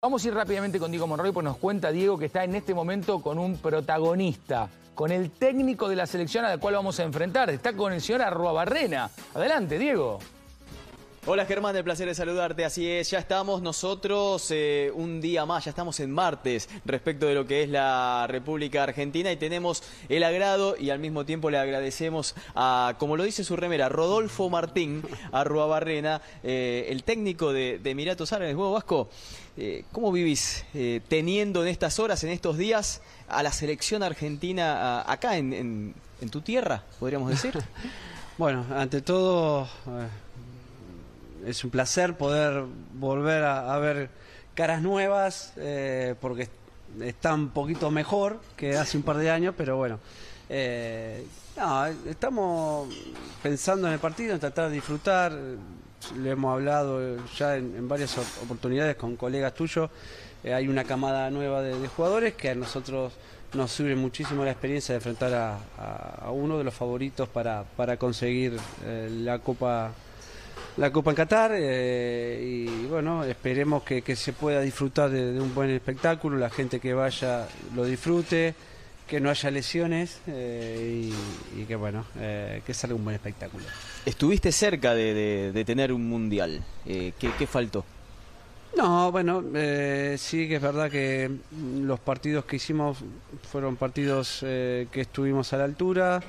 Vamos a ir rápidamente con Diego Monroy, porque nos cuenta Diego que está en este momento con un protagonista, con el técnico de la selección a la cual vamos a enfrentar. Está con el señor Arrua Barrena. Adelante, Diego. Hola Germán, el placer de saludarte. Así es, ya estamos nosotros eh, un día más, ya estamos en martes respecto de lo que es la República Argentina y tenemos el agrado y al mismo tiempo le agradecemos a, como lo dice su remera, Rodolfo Martín, a Barrena, eh, el técnico de, de Emiratos Árabes, Huevo Vasco. Eh, ¿Cómo vivís teniendo en estas horas, en estos días, a la selección argentina acá en, tu tierra, podríamos decir? bueno, ante todo es un placer poder volver a, ver caras nuevas, eh, porque está un poquito mejor que hace un par de años, pero bueno. Eh, estamos pensando en el partido, en tratar de disfrutar. Le hemos hablado ya en, varias oportunidades con colegas tuyos. Eh, hay una camada nueva de, jugadores que a nosotros nos sirve muchísimo la experiencia de enfrentar a, uno de los favoritos para, para conseguir la Copa la Copa en Qatar eh, y bueno, esperemos que, se pueda disfrutar de, un buen espectáculo, la gente que vaya lo disfrute, que no haya lesiones eh, y, que bueno, eh, que salga un buen espectáculo. Estuviste cerca de, tener un mundial, ¿qué, ¿qué, faltó? No, bueno, sí que es verdad que los partidos que hicimos fueron partidos que estuvimos a la altura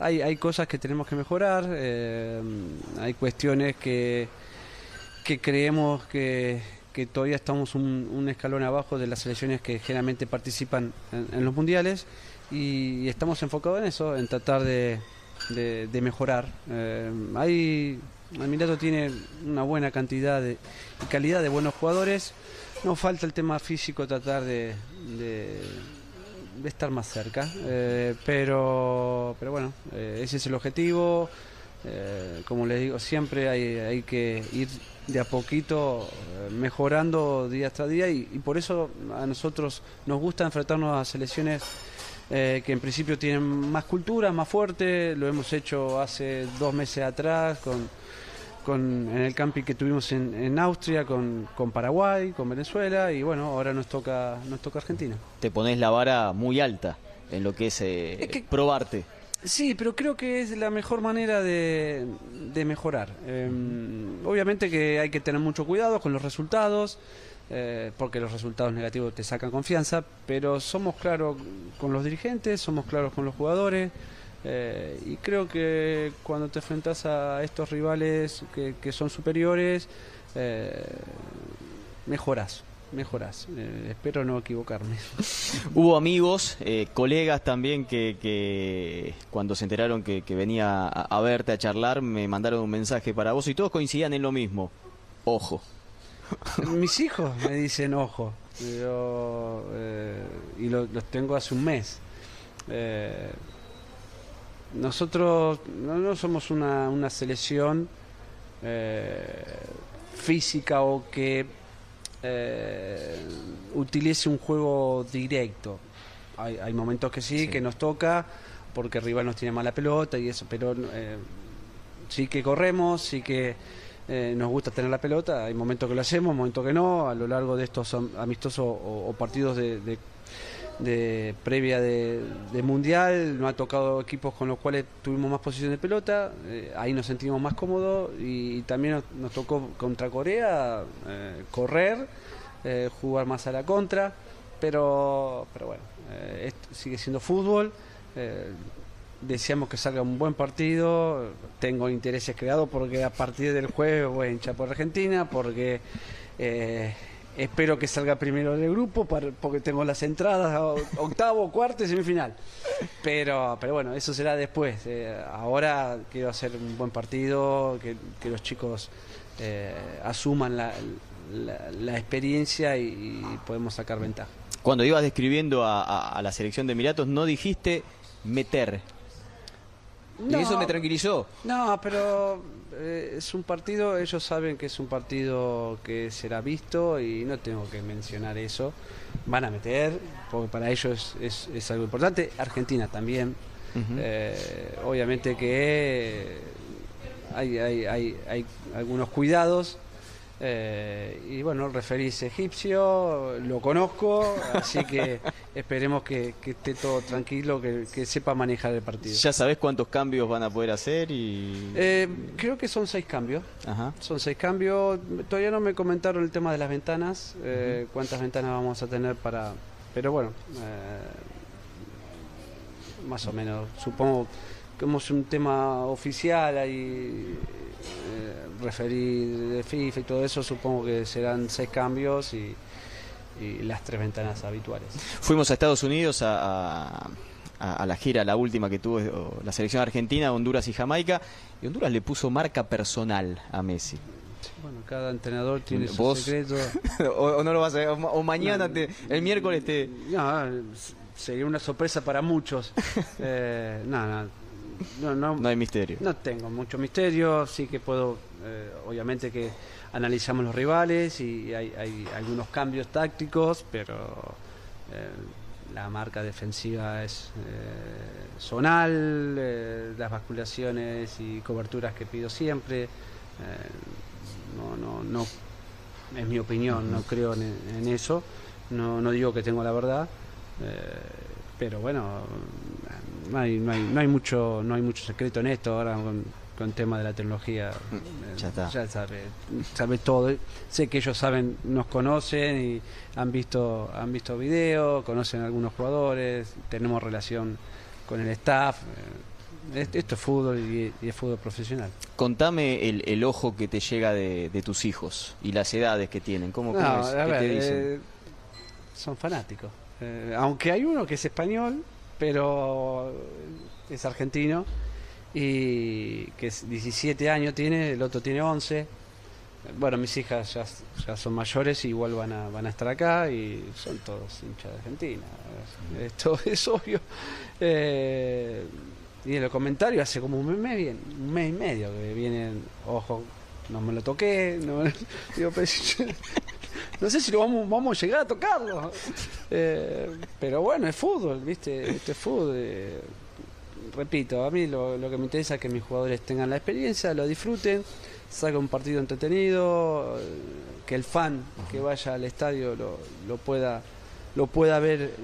hay, hay cosas que tenemos que mejorar, eh, hay cuestiones que, que creemos que, que todavía estamos un, escalón abajo de las selecciones que generalmente participan en, los mundiales y, estamos enfocados en eso, en tratar de, de, mejorar. Eh, hay, tiene una buena cantidad de, y calidad de buenos jugadores, nos falta el tema físico, tratar de de estar más cerca. Eh, pero, pero bueno, eh, ese es el objetivo. Eh, como les digo, siempre hay, hay, que ir de a poquito mejorando día tras día y, por eso a nosotros nos gusta enfrentarnos a selecciones que en principio tienen más cultura, más fuerte. Lo hemos hecho hace dos meses atrás con con, en el camping que tuvimos en, en Austria, con, con, Paraguay, con Venezuela y bueno, ahora nos toca, nos toca Argentina. Te pones la vara muy alta en lo que es, eh, probarte. Sí, pero creo que es la mejor manera de, mejorar. Em, obviamente que hay que tener mucho cuidado con los resultados, eh, porque los resultados negativos te sacan confianza, pero somos claros con los dirigentes, somos claros con los jugadores. Eh, y creo que cuando te enfrentas a estos rivales que, son superiores, eh, mejoras, mejoras. Eh, espero no equivocarme. Hubo amigos, eh, colegas también que, cuando se enteraron que, venía a, verte a charlar me mandaron un mensaje para vos y todos coincidían en lo mismo. Ojo. Mis hijos me dicen ojo. y los tengo hace un mes nosotros no, somos una, una selección eh, física o que eh, utilice un juego directo. Hay, hay momentos que sí, que nos toca porque arriba nos tiene mala pelota y eso, pero eh, sí que corremos, sí que nos gusta tener la pelota, hay momentos que lo hacemos, momentos que no, a lo largo de estos amistosos o, partidos de de previa de, mundial, nos ha tocado equipos con los cuales tuvimos más posición de pelota, eh, ahí nos sentimos más cómodos y, también nos, tocó contra Corea eh, correr, eh, jugar más a la contra, pero, pero bueno, sigue siendo fútbol. Deseamos que salga un buen partido. Tengo intereses creados porque a partir del jueves voy a hinchar por Argentina, porque Espero que salga primero del grupo porque tengo las entradas octavo, cuarto y semifinal. Pero, pero bueno, eso será después. Eh, ahora quiero hacer un buen partido, que, los chicos eh, asuman la, experiencia y, podemos sacar ventaja. Cuando ibas describiendo a, la selección de Emiratos, no dijiste meter. y eso me tranquilizó. No, pero eh, es un partido, ellos saben que es un partido que será visto y no tengo que mencionar eso. Van a meter, porque para ellos es, algo importante. Argentina también. Eh, obviamente que hay, hay, hay, hay, algunos cuidados, Eh, y bueno, el referí es egipcio, lo conozco, así que esperemos que, esté todo tranquilo, que, sepa manejar el partido. ¿Ya sabes cuántos cambios van a poder hacer? y eh, Creo que son seis cambios. Son seis cambios. Todavía no me comentaron el tema de las ventanas, eh, cuántas ventanas vamos a tener para... Pero bueno, más o menos, supongo es un tema oficial, ahí referir de FIFA y todo eso, supongo que serán seis cambios y, las tres ventanas habituales. Fuimos a Estados Unidos a, la gira, la última que tuvo la selección argentina, Honduras y Jamaica, y Honduras le puso marca personal a Messi. Bueno, cada entrenador tiene su secreto. o, no lo vas a o, mañana, el miércoles te... No, sería una sorpresa para muchos. eh, no, no, no, no hay misterio. No tengo mucho misterio, sí que puedo eh, obviamente que analizamos los rivales y hay, algunos cambios tácticos, pero eh, la marca defensiva es eh, zonal, las basculaciones y coberturas que pido siempre. no, no, no, es mi opinión, no creo en, eso, no, no, digo que tengo la verdad, pero bueno, no hay, no hay, no hay mucho no hay mucho secreto en esto ahora con, con tema de la tecnología. Mm, ya está. Ya sabe, sabe todo. Sé que ellos saben, nos conocen y han visto, han visto videos, conocen a algunos jugadores, tenemos relación con el staff. Eh, esto es fútbol y, es fútbol profesional. Contame el, ojo que te llega de, tus hijos y las edades que tienen. ¿Cómo, te dicen? Eh, son fanáticos. Eh, aunque hay uno que es español, pero es argentino y que es 17 años tiene, el otro tiene 11. Bueno, mis hijas ya, ya son mayores y igual van a, van a estar acá y son todos hinchas de Argentina. Esto es obvio. Eh, y en los comentarios hace como un mes, un mes y medio que vienen, ojo, no me lo toqué, no, no sé si lo vamos, vamos a llegar a tocarlo. Eh, pero bueno, es fútbol, ¿viste? Este es fútbol. Eh, repito, a mí lo, que me interesa es que mis jugadores tengan la experiencia, lo disfruten, salga un partido entretenido, que el fan que vaya al estadio lo, pueda lo pueda ver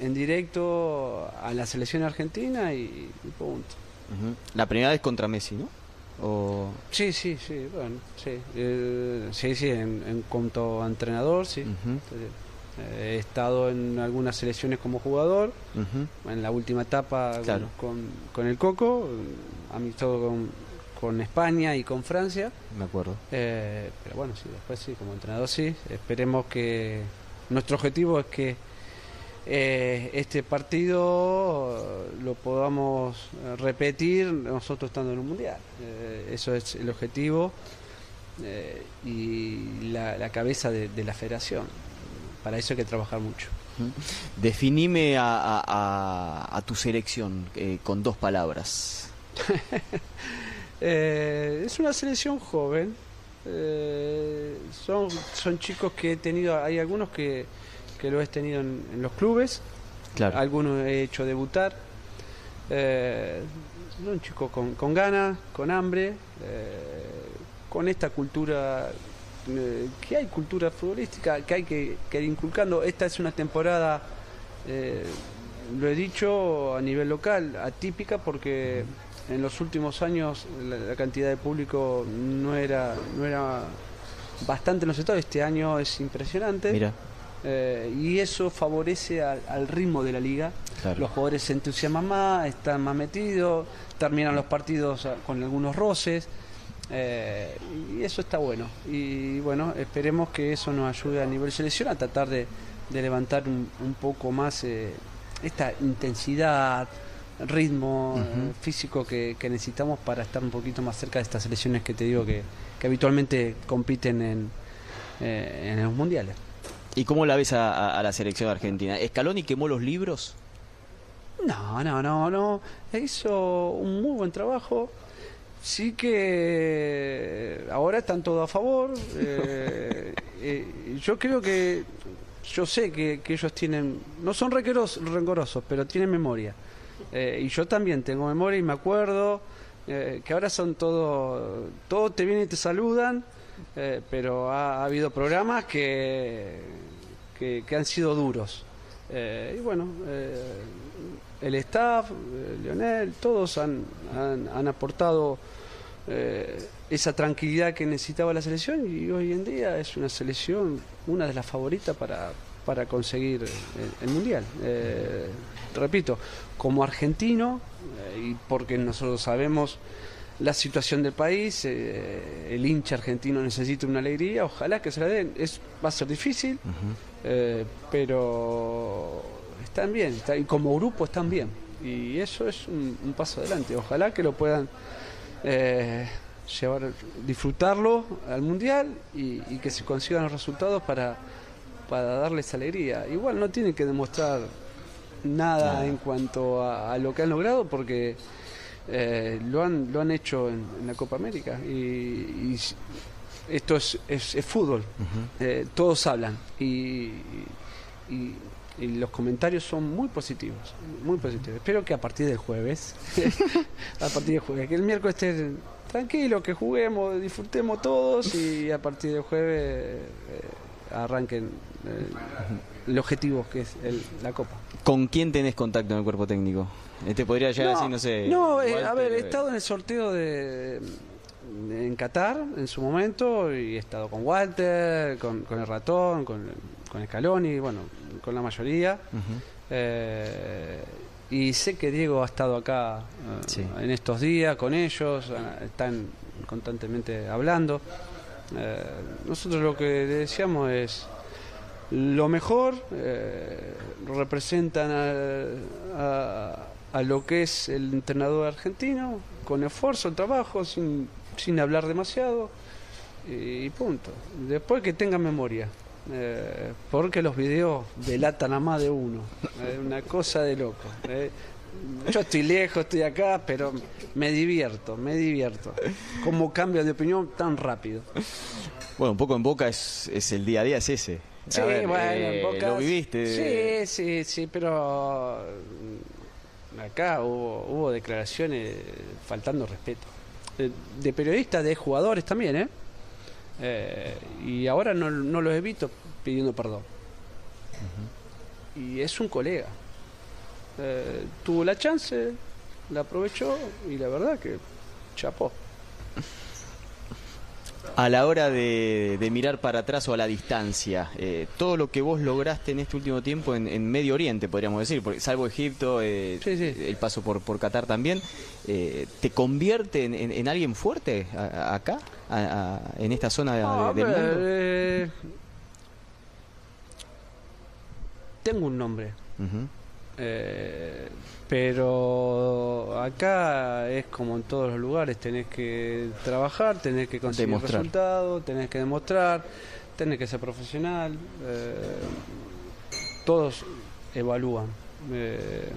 en, directo a la selección argentina y, punto. La primera vez contra Messi, ¿no? O... Sí, sí, sí, bueno, sí, eh, sí, sí, en, cuanto a entrenador, sí. He estado en algunas selecciones como jugador, en la última etapa con, el Coco, amistoso con, con España y con Francia. Me acuerdo. Eh, pero bueno, sí, después sí, como entrenador sí. Esperemos que nuestro objetivo es que eh, este partido lo podamos repetir nosotros estando en un mundial. Eh, eso es el objetivo y la, cabeza de la federación para eso hay que trabajar mucho. Definime a, tu selección eh, con dos palabras. Eh, es una selección joven. Eh, son, son chicos que he tenido, hay algunos que, que lo he tenido en, los clubes, claro. algunos he hecho debutar. son chicos con, con ganas, con hambre, con esta cultura eh, que hay cultura futbolística, que hay que, ir inculcando. Esta es una temporada, eh, lo he dicho a nivel local, atípica porque en los últimos años la, cantidad de público no era, no era bastante en los estados. Este año es impresionante. Mira. Eh, y eso favorece al, ritmo de la liga. Los jugadores se entusiasman más, están más metidos, terminan los partidos con algunos roces. Eh, y eso está bueno. Y bueno, esperemos que eso nos ayude a nivel selección a tratar de, levantar un, poco más eh, esta intensidad, ritmo físico que, necesitamos para estar un poquito más cerca de estas selecciones que te digo que, habitualmente compiten en, en los mundiales. ¿Y cómo la ves a, la selección argentina? ¿Escaloni quemó los libros? No, no, no, no. Hizo un muy buen trabajo sí que ahora están todos a favor. Eh, eh, yo creo que, yo sé que, ellos tienen, no son rencorosos, pero tienen memoria. Eh, y yo también tengo memoria y me acuerdo que ahora son todos, todos te vienen y te saludan. Eh, pero ha, ha habido programas que, que, han sido duros. Eh, y bueno, eh, el staff, eh, Leonel, todos han, han, han aportado esa tranquilidad que necesitaba la selección y hoy en día es una selección, una de las favoritas para, para conseguir el, Mundial. Repito, como argentino, y porque nosotros sabemos la situación del país, eh, el hincha argentino necesita una alegría, ojalá que se la den. Es, va a ser difícil, eh, pero están bien, está- y como grupo están bien. Y eso es un, un paso adelante. Ojalá que lo puedan eh, llevar, disfrutarlo al mundial y, y que se consigan los resultados para, para darles alegría. Igual no tienen que demostrar nada en cuanto a, a lo que han logrado porque eh, lo, han, lo han hecho en, en la Copa América. Y, y esto es, es- es fútbol, Eh, todos hablan. Y, y- y los comentarios son muy positivos, muy positivos. Espero que a partir del jueves, a partir del jueves, que el miércoles esté tranquilo, que juguemos, disfrutemos todos y a partir del jueves eh, arranquen eh, el objetivo que es el- la Copa. ¿Con quién tenés contacto en el cuerpo técnico? Este podría llegar así, no sé. no, eh, a ver, he estado en el sorteo de en Qatar en su momento y he estado con Walter, con, con el ratón, con, con Scaloni, bueno, con la mayoría. Eh, y sé que Diego ha estado acá eh, Sí. en estos días con ellos, están constantemente hablando. Eh, nosotros lo que decíamos es lo mejor, eh, representan a, a- a lo que es el entrenador argentino, con esfuerzo, trabajo, sin, sin hablar demasiado, y, punto. Después que tenga memoria, eh, porque los videos delatan a más de uno, es una cosa de loco. eh. Yo estoy lejos, estoy acá, pero me divierto, me divierto. ¿Cómo cambia de opinión tan rápido? Bueno, un poco en boca es, es el día a día, es ese. Sí, ver, bueno, eh, en Boca- Lo viviste. Sí, sí, sí, pero mm, acá hubo, hubo declaraciones faltando respeto. De, de periodistas, de jugadores también, ¿eh? Eh, y ahora no, no los evito pidiendo perdón. Y es un colega. Eh, tuvo la chance, la aprovechó y la verdad que chapó. A la hora de, de mirar para atrás o a la distancia, eh, todo lo que vos lograste en este último tiempo en, en Medio Oriente, podríamos decir, porque salvo Egipto, eh, Sí, sí. el paso por, por Qatar también, eh, ¿te convierte en, en- en alguien fuerte a- a- acá, a- en esta zona de- del mundo? tengo un nombre. Eh, pero acá es como en todos los lugares, tenés que trabajar, tenés que conseguir Demostrar. resultados, tenés que demostrar, tenés que ser profesional. eh, todos evalúan. Eh,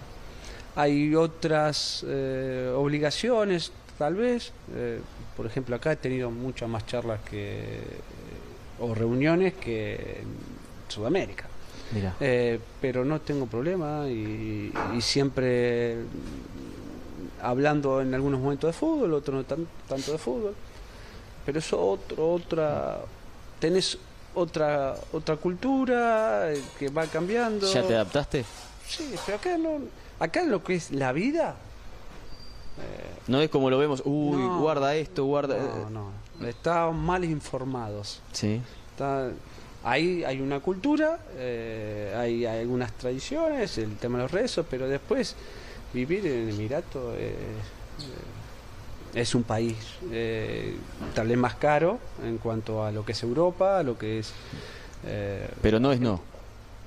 hay otras eh, obligaciones, tal vez. eh, por ejemplo, acá he tenido muchas más charlas que o reuniones que en Sudamérica. Eh, pero no tengo problema y, y siempre hablando en algunos momentos de fútbol, otros no tan- tanto de fútbol. Pero eso otro, otra, tenés otra otra cultura eh, que va cambiando. ¿Ya te adaptaste? Sí, pero acá no, acá lo que es la vida. No es como lo vemos, uy, No. guarda esto, guarda... No, no, están mal informados. Sí. Está, ahí hay una cultura, eh, hay, hay algunas tradiciones, el tema de los rezos, pero después vivir en el Emirato eh, eh, es un país eh, tal vez más caro en cuanto a lo que es Europa, a lo que es... eh, Pero no es no,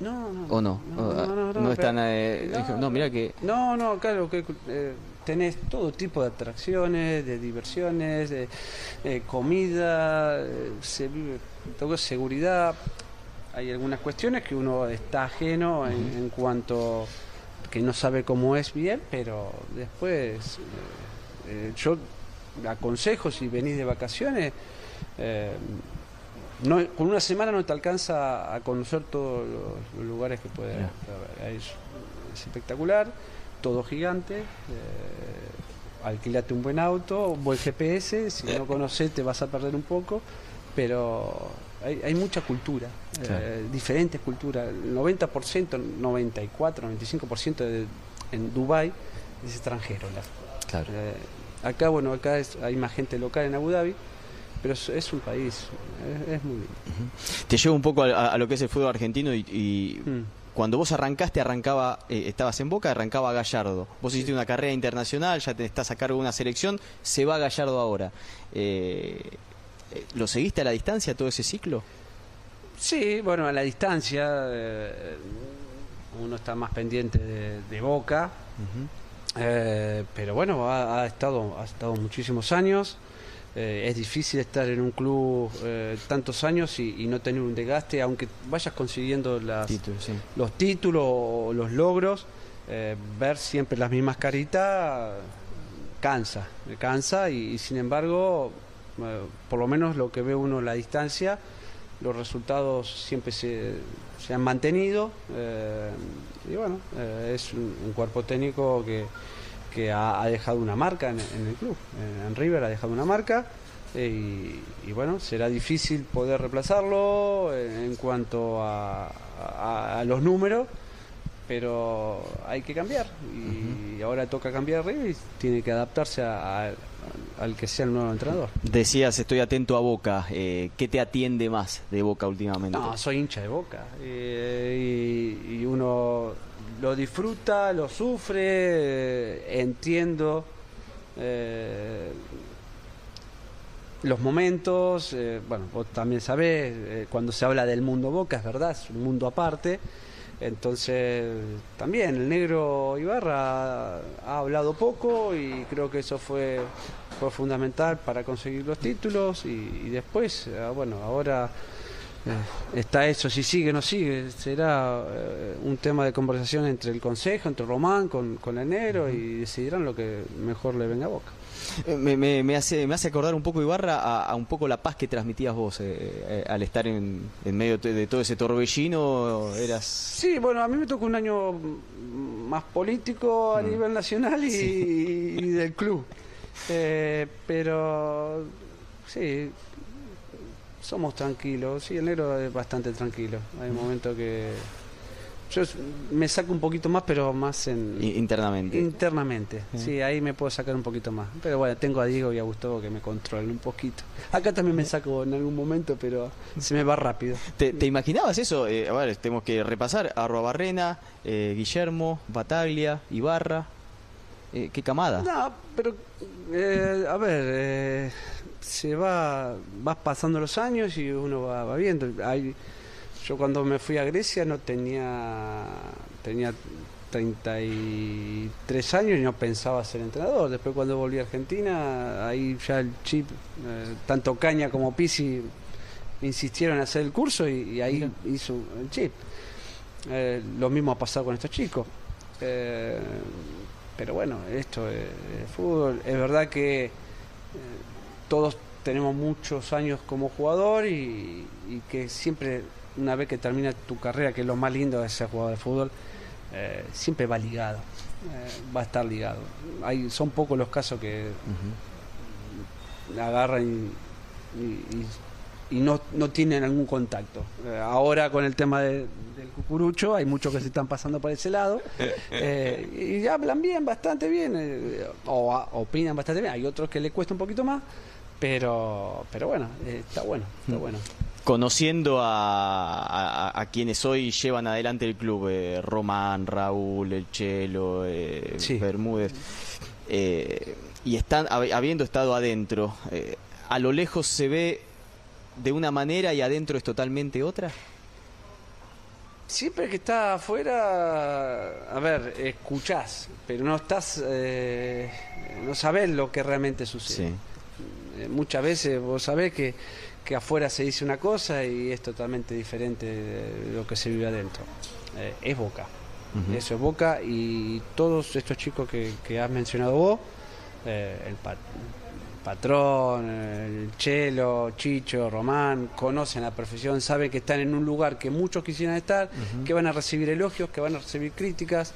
no, no, ¿o no? No, no, no, no es pero- tan... eh, no, no, mira que... No, no, claro que eh, tenés todo tipo de atracciones, de diversiones, de eh, comida, eh, se vive, todo seguridad. Hay algunas cuestiones que uno está ajeno en, en cuanto que no sabe cómo es bien, pero después eh, yo aconsejo si venís de vacaciones. no, con una semana no te alcanza a conocer todos los, los lugares que puede haber. Es, es espectacular, todo gigante. Eh, alquilate un buen auto, un buen GPS. Si no conoces, te vas a perder un poco. pero hay, hay mucha cultura, Claro. eh, diferentes culturas. El 90%, 94, 95% de, en Dubái es extranjero. la- Claro. eh, acá, bueno, acá es- hay más gente local en Abu Dhabi, pero es, un país, es, es muy lindo. Te llevo un poco a, a- a lo que es el fútbol argentino y, y Mm. Cuando vos arrancaste, arrancaba, eh, estabas en Boca, arrancaba Gallardo. Vos hiciste una carrera internacional, ya te estás a cargo de una selección, se va Gallardo ahora. Eh, eh, ¿Lo seguiste a la distancia todo ese ciclo? Sí, bueno, a la distancia eh, uno está más pendiente de, de Boca, eh, pero bueno, ha, ha estado, ha estado muchísimos años. Eh, es difícil estar en un club eh, tantos años y, y no tener un desgaste, aunque vayas consiguiendo las, Título, sí. los títulos o los logros, eh, ver siempre las mismas caritas cansa, me cansa y, y sin embargo, por lo menos lo que ve uno a la distancia, los resultados siempre se, se han mantenido y bueno, es un, un cuerpo técnico que, que ha, ha dejado una marca en, en el club, en, River ha dejado una marca. eh, Y, y bueno, será difícil poder reemplazarlo en, en cuanto a, a- a los números, pero hay que cambiar. Y ahora toca cambiar River y tiene que adaptarse a- a- al que sea el nuevo entrenador. Decías, estoy atento a Boca. Eh, ¿Qué te atiende más de Boca últimamente? No, soy hincha de boca. eh, y, y uno lo disfruta, lo sufre, eh, entiendo eh, los momentos. eh, bueno, vos también sabés, cuando se habla del mundo boca, es verdad, es un mundo aparte. Entonces, también el negro Ibarra ha hablado poco y creo que eso fue, fue fundamental para conseguir los títulos. Y, después, eh, bueno, ahora está eso, si sigue o no sigue, será eh, un tema de conversación entre el consejo, entre Román con, con el negro y decidirán lo que mejor le venga a boca. Eh, Me, me- me hace, me hace acordar un poco Ibarra a, a un poco la paz que transmitías vos eh, eh, al estar en, en medio de todo ese torbellino. Eras. Sí, bueno, a mí me tocó un año mm, más político a nivel nacional y, y del club. Eh, pero sí, somos tranquilos. Sí, el negro es bastante tranquilo. Hay momentos que yo me saco un poquito más, pero más en internamente. internamente. Sí, ahí me puedo sacar un poquito más. Pero bueno, tengo a Diego y a Gustavo que me controlan un poquito. Acá también me saco en algún momento, pero se me va rápido. ¿Te, te imaginabas eso? Eh, a ver, tenemos que repasar. Arroa Barrena, eh, Guillermo, Bataglia, Ibarra. Eh, ¿Qué camada? No, pero eh, a ver, eh, se va, vas pasando los años y uno va, va viendo. Hay, yo cuando me fui a Grecia no tenía tenía 33 años y no pensaba ser entrenador. Después cuando volví a Argentina, ahí ya el chip, eh, tanto Caña como Pisi insistieron en hacer el curso y, y ahí hizo el chip. Eh, lo mismo ha pasado con estos chicos. Eh, pero bueno, esto es, es fútbol. Es verdad que todos tenemos muchos años como jugador y, y que siempre, una vez que termina tu carrera, que es lo más lindo de ser jugador de fútbol, eh, siempre va ligado. eh, va a estar ligado. Hay, son pocos los casos que agarran y, y- y no, no tienen algún contacto. Eh, ahora con el tema de- del cucurucho hay muchos que se están pasando por ese lado y hablan bien, bastante bien, o a- opinan bastante bien. Hay otros que le cuesta un poquito más, pero, pero bueno, eh, está bueno, está bueno. Conociendo a, a- a quienes hoy llevan adelante el club, eh, Román, Raúl, El Chelo, eh, Sí. Bermúdez, eh, y están hab- habiendo estado adentro, eh, ¿a lo lejos se ve de una manera y adentro es totalmente otra? Siempre que estás afuera, a ver, escuchás, pero no estás, eh, no sabés lo que realmente sucede. Sí. Eh, muchas veces vos sabés que, que afuera se dice una cosa y es totalmente diferente de lo que se vive adentro. Eh, es Boca. Eso es Boca y todos estos chicos que, que has mencionado vos, eh, el pa- patrón, el Chelo, Chicho, Román, conocen la profesión, saben que están en un lugar que muchos quisieran estar, que van a recibir elogios, que van a recibir críticas,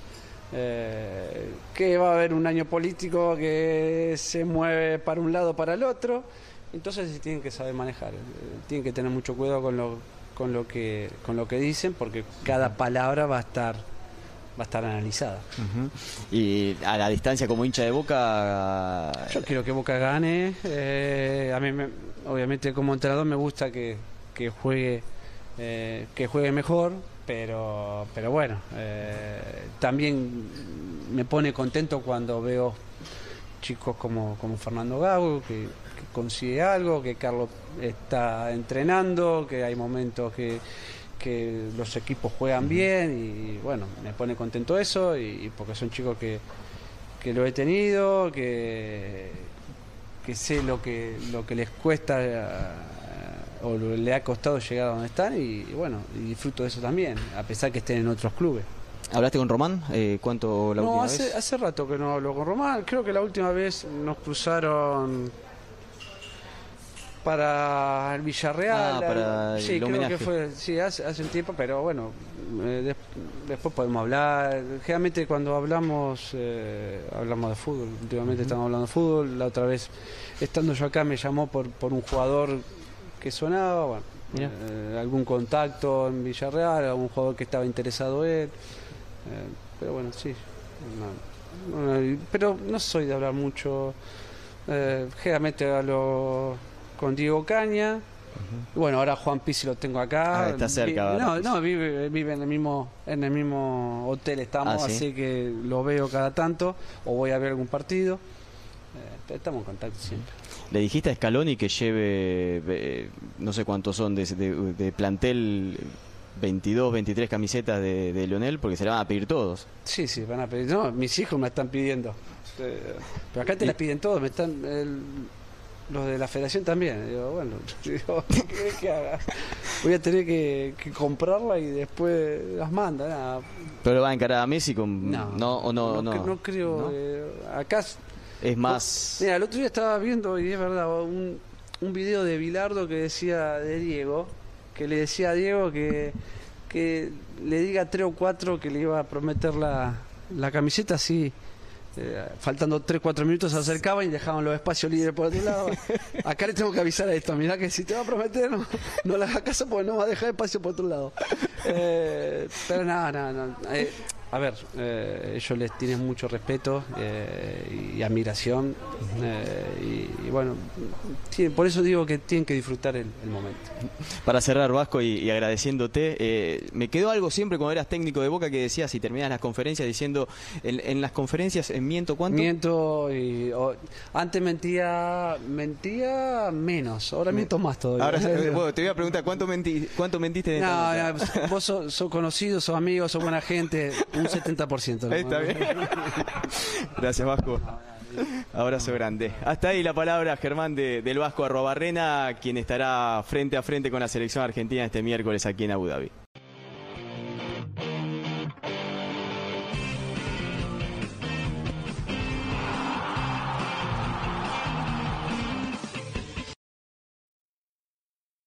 eh, que va a haber un año político que se mueve para un lado para el otro Entonces tienen que saber manejar, eh, tienen que tener mucho cuidado con lo, con lo que con lo que dicen, porque cada palabra va a estar va a estar analizada. Y a la distancia como hincha de Boca... Yo quiero que Boca gane. eh, a mí, me- obviamente, como entrenador me gusta que, que juegue eh, que juegue mejor, pero, pero bueno, eh, también me pone contento cuando veo chicos como, como Fernando Gago, que, que consigue algo, que Carlos está entrenando, que hay momentos que, que los equipos juegan bien y bueno, me pone contento eso y, y porque son chicos que, que lo he tenido, que, que sé lo que, lo que les cuesta o le ha costado llegar a donde están y, y bueno, y disfruto de eso también, a pesar que estén en otros clubes. ¿Hablaste con Román? Eh, ¿Cuánto la no, última hace, vez? hace rato que no hablo con Román. Creo que la última vez nos cruzaron para el Villarreal. Ah, para el sí, creo homenaje. que fue, sí, hace, hace un tiempo, pero bueno, eh, des- después podemos hablar. Generalmente cuando hablamos, eh, hablamos de fútbol. Últimamente estamos hablando de fútbol. La otra vez, estando yo acá, me llamó por, por un jugador que sonaba, bueno, eh, algún contacto en Villarreal, algún jugador que estaba interesado él. Eh, pero bueno, sí. no- no, y- pero no soy de hablar mucho. Eh, generalmente hablo con Diego Caña. Bueno, ahora Juan Pizzi lo tengo acá. Ah, está cerca, Vi- no, no, vive, vive en el mismo en el mismo hotel estamos, Ah, ¿sí? así que lo veo cada tanto o voy a ver algún partido. Eh, estamos en contacto siempre. ¿Le dijiste a Scaloni que lleve, eh, no sé cuántos son, de, de- de plantel 22, 23 camisetas de, de Lionel? Porque se la van a pedir todos. Sí, sí, van a pedir. No, mis hijos me están pidiendo. Eh, Pero acá te las piden todos, me están. el- los de la federación también. Digo, bueno, digo, ¿qué que haga? Voy a tener que, que comprarla y después las manda. nada. ¿Pero va a encarar a Messi con.? No, no, o no, no, cre- no creo. ¿No? eh, acá. Es más. Mira, el otro día estaba viendo, y es verdad, un, un video de Bilardo que decía de Diego, que le decía a Diego que, que le diga tres o cuatro que le iba a prometer la, la camiseta así. eh, faltando 3 4 minutos se acercaban y dejaban los espacios libres por otro lado. Acá le tengo que avisar a esto, mirá que si te va a prometer no, no le hagas caso porque no va a dejar espacio por otro lado. Eh, pero nada, nada, nada. Eh, a ver, eh, ellos les tienen mucho respeto eh, y admiración. eh, y, y bueno, por eso digo que tienen que disfrutar el, el momento. Para cerrar, Vasco, y, y agradeciéndote, eh, me quedó algo siempre cuando eras técnico de Boca que decías y terminas las conferencias diciendo, en, en las conferencias, ¿en miento cuánto? Miento y antes mentía mentía menos, ahora miento más todavía. Ahora, bueno, te voy a preguntar, ¿cuánto, menti- cuánto mentiste en No, no, vos sos, sos conocido, sos amigo, sos buena gente, un 70%. nomás. Está bien. Gracias, Vasco. Abrazo grande. Hasta ahí la palabra, Germán, de- del Vasco Arrobarrena, quien estará frente a frente con la selección argentina este miércoles aquí en Abu Dhabi.